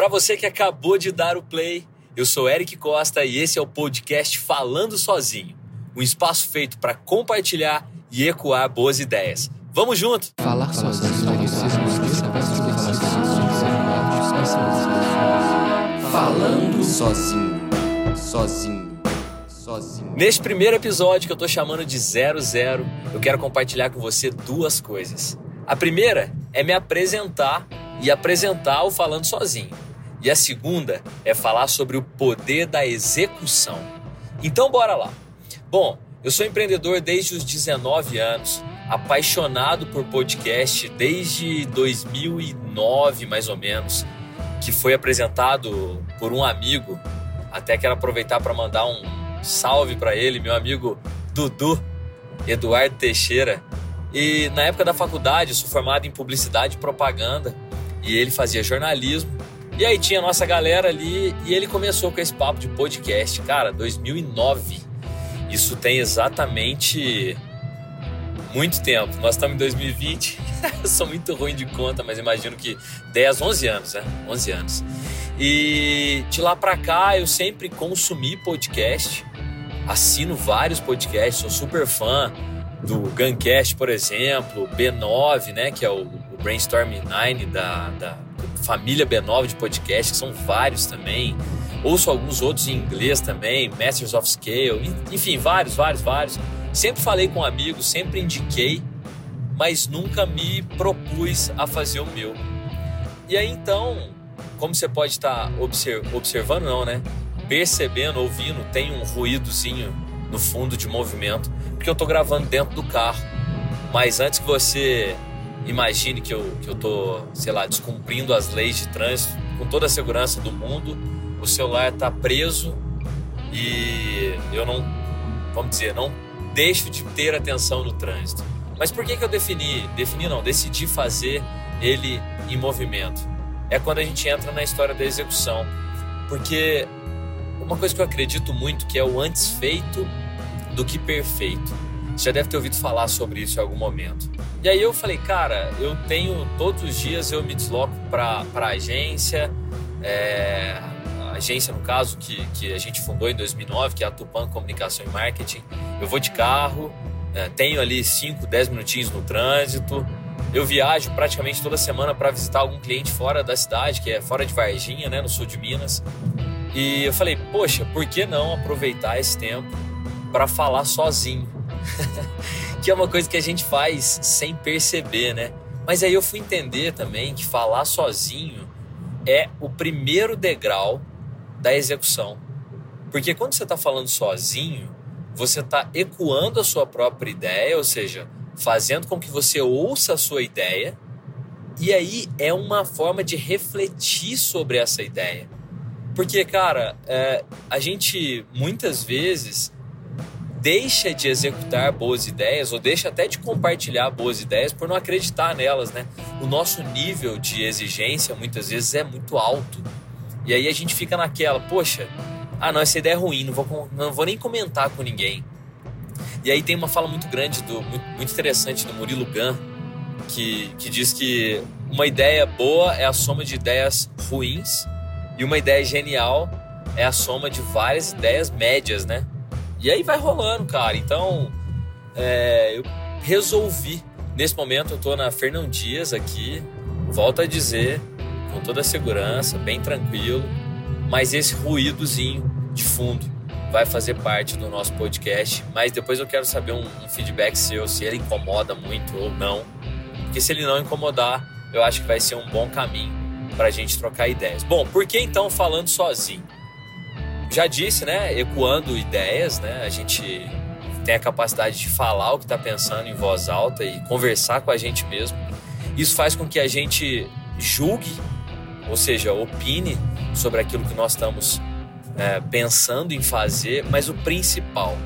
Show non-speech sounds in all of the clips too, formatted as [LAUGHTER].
Para você que acabou de dar o play, eu sou Eric Costa e esse é o podcast Falando Sozinho, um espaço feito para compartilhar e ecoar boas ideias. Vamos junto? Falar sozinho. Falando sozinho, sozinho, sozinho. Neste primeiro episódio que eu tô chamando de 00, eu quero compartilhar com você duas coisas. A primeira é me apresentar e apresentar o Falando Sozinho. E a segunda é falar sobre o poder da execução. Então, bora lá. Bom, eu sou empreendedor desde os 19 anos, apaixonado por podcast desde 2009, mais ou menos, que foi apresentado por um amigo. Até quero aproveitar para mandar um salve para ele, meu amigo Dudu, Eduardo Teixeira. E na época da faculdade, eu sou formado em publicidade e propaganda e ele fazia jornalismo. E aí tinha a nossa galera ali e ele começou com esse papo de podcast, cara, 2009. Isso tem exatamente muito tempo. Nós estamos em 2020. [LAUGHS] eu sou muito ruim de conta, mas imagino que 10, 11 anos, né? 11 anos. E de lá para cá eu sempre consumi podcast. Assino vários podcasts, sou super fã do Guncast, por exemplo, B9, né, que é o, Brainstorm 9 da, da família B9 de podcast, que são vários também. Ouço alguns outros em inglês também, Masters of Scale, enfim, vários, vários, vários. Sempre falei com amigos, sempre indiquei, mas nunca me propus a fazer o meu. E aí então, como você pode estar observando, não, né? Percebendo, ouvindo, tem um ruídozinho no fundo de movimento, porque eu estou gravando dentro do carro. Mas antes que você imagine que eu, que eu tô, sei lá, descumprindo as leis de trânsito, com toda a segurança do mundo, o celular está preso e eu não, vamos dizer, não deixo de ter atenção no trânsito. Mas por que, que eu defini, defini não, decidi fazer ele em movimento? É quando a gente entra na história da execução. Porque uma coisa que eu acredito muito que é o antes feito do que perfeito. Já deve ter ouvido falar sobre isso em algum momento. E aí eu falei, cara, eu tenho todos os dias eu me desloco para a agência, é, a agência no caso que, que a gente fundou em 2009, que é a Tupan Comunicação e Marketing. Eu vou de carro, é, tenho ali 5, 10 minutinhos no trânsito. Eu viajo praticamente toda semana para visitar algum cliente fora da cidade, que é fora de Varginha, né, no sul de Minas. E eu falei, poxa, por que não aproveitar esse tempo para falar sozinho? [LAUGHS] que é uma coisa que a gente faz sem perceber, né? Mas aí eu fui entender também que falar sozinho é o primeiro degrau da execução. Porque quando você está falando sozinho, você está ecoando a sua própria ideia, ou seja, fazendo com que você ouça a sua ideia, e aí é uma forma de refletir sobre essa ideia. Porque, cara, é, a gente muitas vezes deixa de executar boas ideias ou deixa até de compartilhar boas ideias por não acreditar nelas, né? O nosso nível de exigência muitas vezes é muito alto. E aí a gente fica naquela, poxa, ah não, essa ideia é ruim, não vou, não vou nem comentar com ninguém. E aí tem uma fala muito grande, do, muito, interessante do Murilo Gun, que, que diz que uma ideia boa é a soma de ideias ruins e uma ideia genial é a soma de várias ideias médias, né? E aí vai rolando, cara. Então, é, eu resolvi. Nesse momento, eu tô na Fernão Dias aqui. Volto a dizer, com toda a segurança, bem tranquilo. Mas esse ruídozinho de fundo vai fazer parte do nosso podcast. Mas depois eu quero saber um, um feedback seu, se ele incomoda muito ou não. Porque se ele não incomodar, eu acho que vai ser um bom caminho para a gente trocar ideias. Bom, por que então falando sozinho? Já disse, né, ecoando ideias, né, a gente tem a capacidade de falar o que está pensando em voz alta e conversar com a gente mesmo. Isso faz com que a gente julgue, ou seja, opine sobre aquilo que nós estamos é, pensando em fazer, mas o principal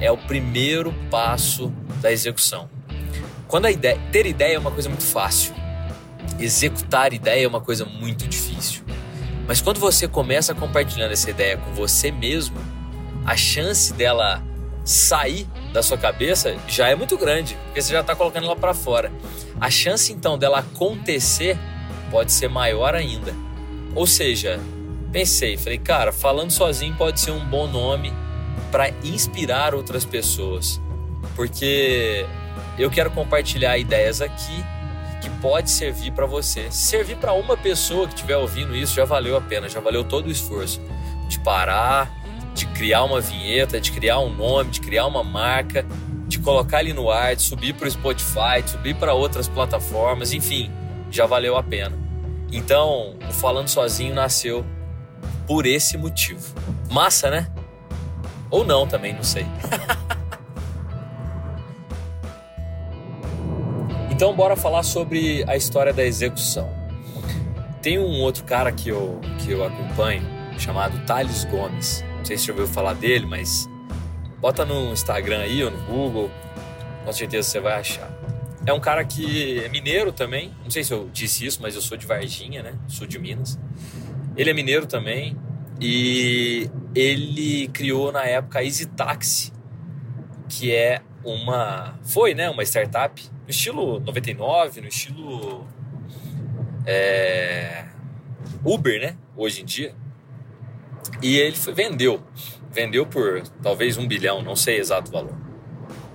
é o primeiro passo da execução. Quando a ideia, ter ideia é uma coisa muito fácil, executar ideia é uma coisa muito difícil. Mas quando você começa compartilhando essa ideia com você mesmo, a chance dela sair da sua cabeça já é muito grande, porque você já está colocando ela para fora. A chance então dela acontecer pode ser maior ainda. Ou seja, pensei, falei, cara, falando sozinho pode ser um bom nome para inspirar outras pessoas, porque eu quero compartilhar ideias aqui que pode servir para você. Se servir para uma pessoa que estiver ouvindo isso, já valeu a pena, já valeu todo o esforço de parar, de criar uma vinheta, de criar um nome, de criar uma marca, de colocar ali no ar, de subir para o Spotify, de subir para outras plataformas, enfim, já valeu a pena. Então, o Falando Sozinho nasceu por esse motivo. Massa, né? Ou não também, não sei. [LAUGHS] então, bora falar sobre a história da execução. Tem um outro cara que eu, que eu acompanho, chamado Thales Gomes. Não sei se você ouviu falar dele, mas bota no Instagram aí ou no Google, com certeza você vai achar. É um cara que é mineiro também. Não sei se eu disse isso, mas eu sou de Varginha, né? Sul de Minas. Ele é mineiro também e ele criou na época a Easy Taxi, que é uma foi, né, uma startup no estilo 99, no estilo é, Uber, né, hoje em dia. E ele foi, vendeu, vendeu por talvez um bilhão, não sei exato valor.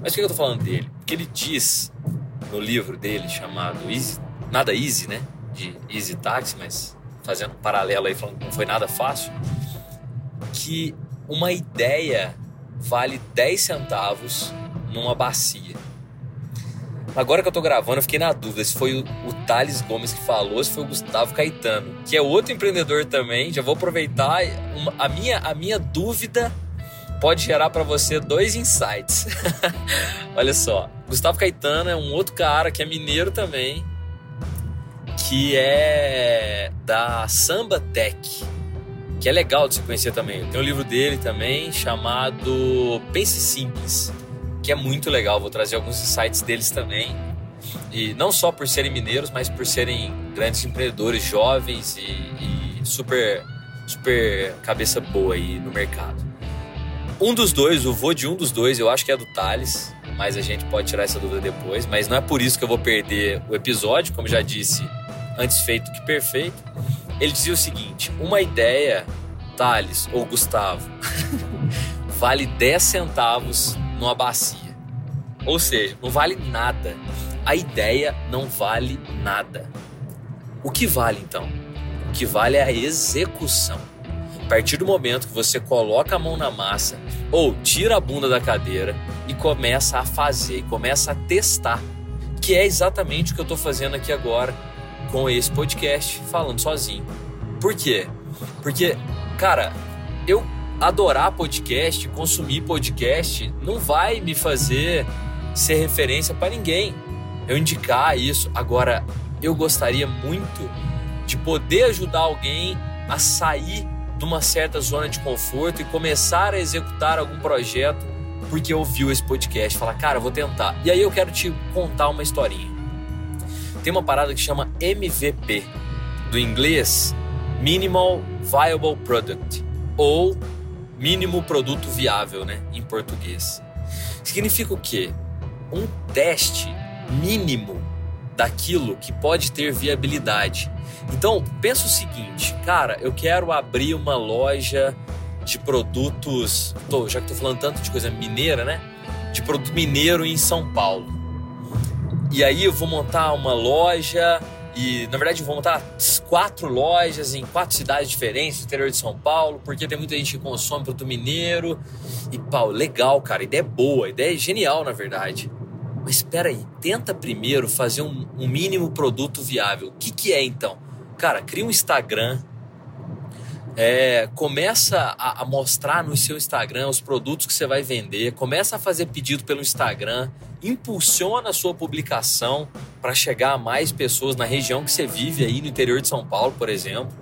Mas que eu tô falando dele? Porque ele diz no livro dele chamado Easy, nada easy, né, de Easy Taxi, mas fazendo um paralelo aí, falando que não foi nada fácil, que uma ideia vale 10 centavos numa bacia. Agora que eu tô gravando, eu fiquei na dúvida se foi o, o Thales Gomes que falou, se foi o Gustavo Caetano, que é outro empreendedor também. Já vou aproveitar. Uma, a, minha, a minha dúvida pode gerar para você dois insights. [LAUGHS] Olha só, Gustavo Caetano é um outro cara que é mineiro também, que é da Samba Tech, que é legal de se conhecer também. Tem um livro dele também chamado Pense Simples, que é muito legal. Vou trazer alguns insights deles também. E não só por serem mineiros, mas por serem grandes empreendedores jovens e, e super, super cabeça boa aí no mercado. Um dos dois, o vô de um dos dois, eu acho que é do Thales, mas a gente pode tirar essa dúvida depois. Mas não é por isso que eu vou perder o episódio, como já disse, antes feito que perfeito. Ele dizia o seguinte: uma ideia, Thales ou Gustavo, [LAUGHS] vale 10 centavos numa bacia. Ou seja, não vale nada. A ideia não vale nada. O que vale então? O que vale é a execução. A partir do momento que você coloca a mão na massa ou tira a bunda da cadeira e começa a fazer, começa a testar, que é exatamente o que eu estou fazendo aqui agora com esse podcast falando sozinho. Por quê? Porque, cara, eu adorar podcast, consumir podcast, não vai me fazer ser referência para ninguém. Eu indicar isso. Agora, eu gostaria muito de poder ajudar alguém a sair de uma certa zona de conforto e começar a executar algum projeto porque ouviu esse podcast. Falar, cara, vou tentar. E aí eu quero te contar uma historinha tem uma parada que chama MVP, do inglês Minimal Viable Product, ou mínimo produto viável, né, em português. Significa o quê? Um teste mínimo daquilo que pode ter viabilidade. Então, pensa o seguinte, cara, eu quero abrir uma loja de produtos, tô, já que estou falando tanto de coisa mineira, né? De produto mineiro em São Paulo. E aí eu vou montar uma loja e na verdade vou montar quatro lojas em quatro cidades diferentes no interior de São Paulo, porque tem muita gente que consome produto mineiro. E pau, legal, cara, ideia é boa, ideia é genial na verdade. Mas espera aí, tenta primeiro fazer um, um mínimo produto viável. O que, que é então? Cara, cria um Instagram, é, começa a, a, mostrar no seu Instagram os produtos que você vai vender, começa a fazer pedido pelo Instagram, impulsiona a sua publicação para chegar a mais pessoas na região que você vive aí no interior de São Paulo, por exemplo.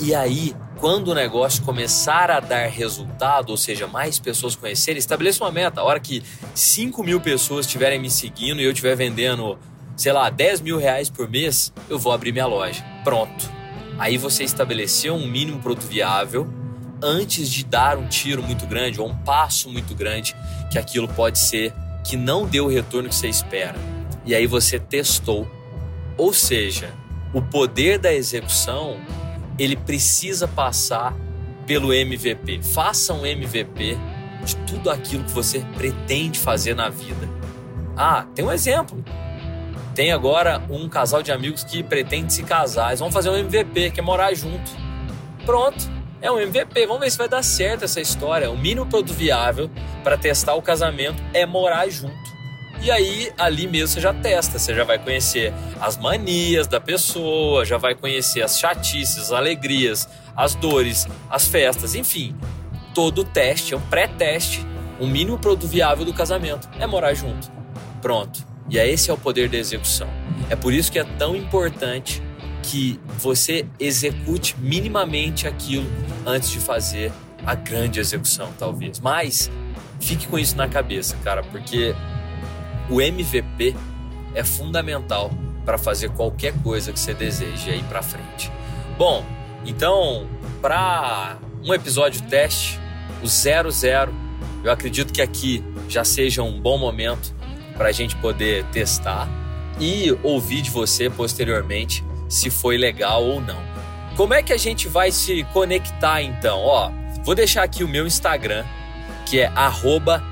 E aí, quando o negócio começar a dar resultado, ou seja, mais pessoas conhecerem, estabeleça uma meta. A hora que 5 mil pessoas estiverem me seguindo e eu estiver vendendo, sei lá, 10 mil reais por mês, eu vou abrir minha loja. Pronto Aí você estabeleceu um mínimo produto viável antes de dar um tiro muito grande ou um passo muito grande que aquilo pode ser que não deu o retorno que você espera. E aí você testou. Ou seja, o poder da execução ele precisa passar pelo MVP. Faça um MVP de tudo aquilo que você pretende fazer na vida. Ah, tem um exemplo. Tem agora um casal de amigos que pretende se casar. Eles vão fazer um MVP, que é morar junto. Pronto, é um MVP. Vamos ver se vai dar certo essa história. O mínimo produto viável para testar o casamento é morar junto. E aí, ali mesmo você já testa, você já vai conhecer as manias da pessoa, já vai conhecer as chatices, as alegrias, as dores, as festas, enfim. Todo o teste é um pré-teste. O mínimo produto viável do casamento é morar junto. Pronto. E é esse é o poder da execução. É por isso que é tão importante que você execute minimamente aquilo antes de fazer a grande execução, talvez. Mas fique com isso na cabeça, cara, porque o MVP é fundamental para fazer qualquer coisa que você deseje aí para frente. Bom, então, para um episódio teste, o 00, eu acredito que aqui já seja um bom momento para a gente poder testar e ouvir de você posteriormente se foi legal ou não. Como é que a gente vai se conectar então? Ó, vou deixar aqui o meu Instagram, que é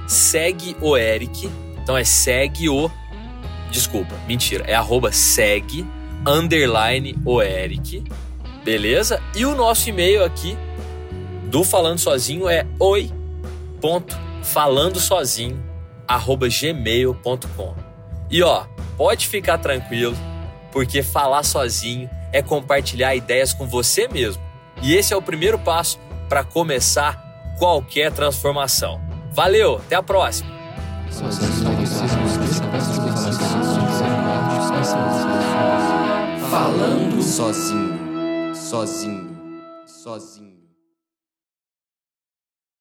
@segueoeric. Então é segue o Desculpa, mentira, é arroba segue underline o Eric, beleza? E o nosso e-mail aqui do Falando Sozinho é oi.falandosozinho gmail.com. E ó, pode ficar tranquilo, porque falar sozinho é compartilhar ideias com você mesmo. E esse é o primeiro passo para começar qualquer transformação. Valeu, até a próxima. Falando sozinho, sozinho, sozinho.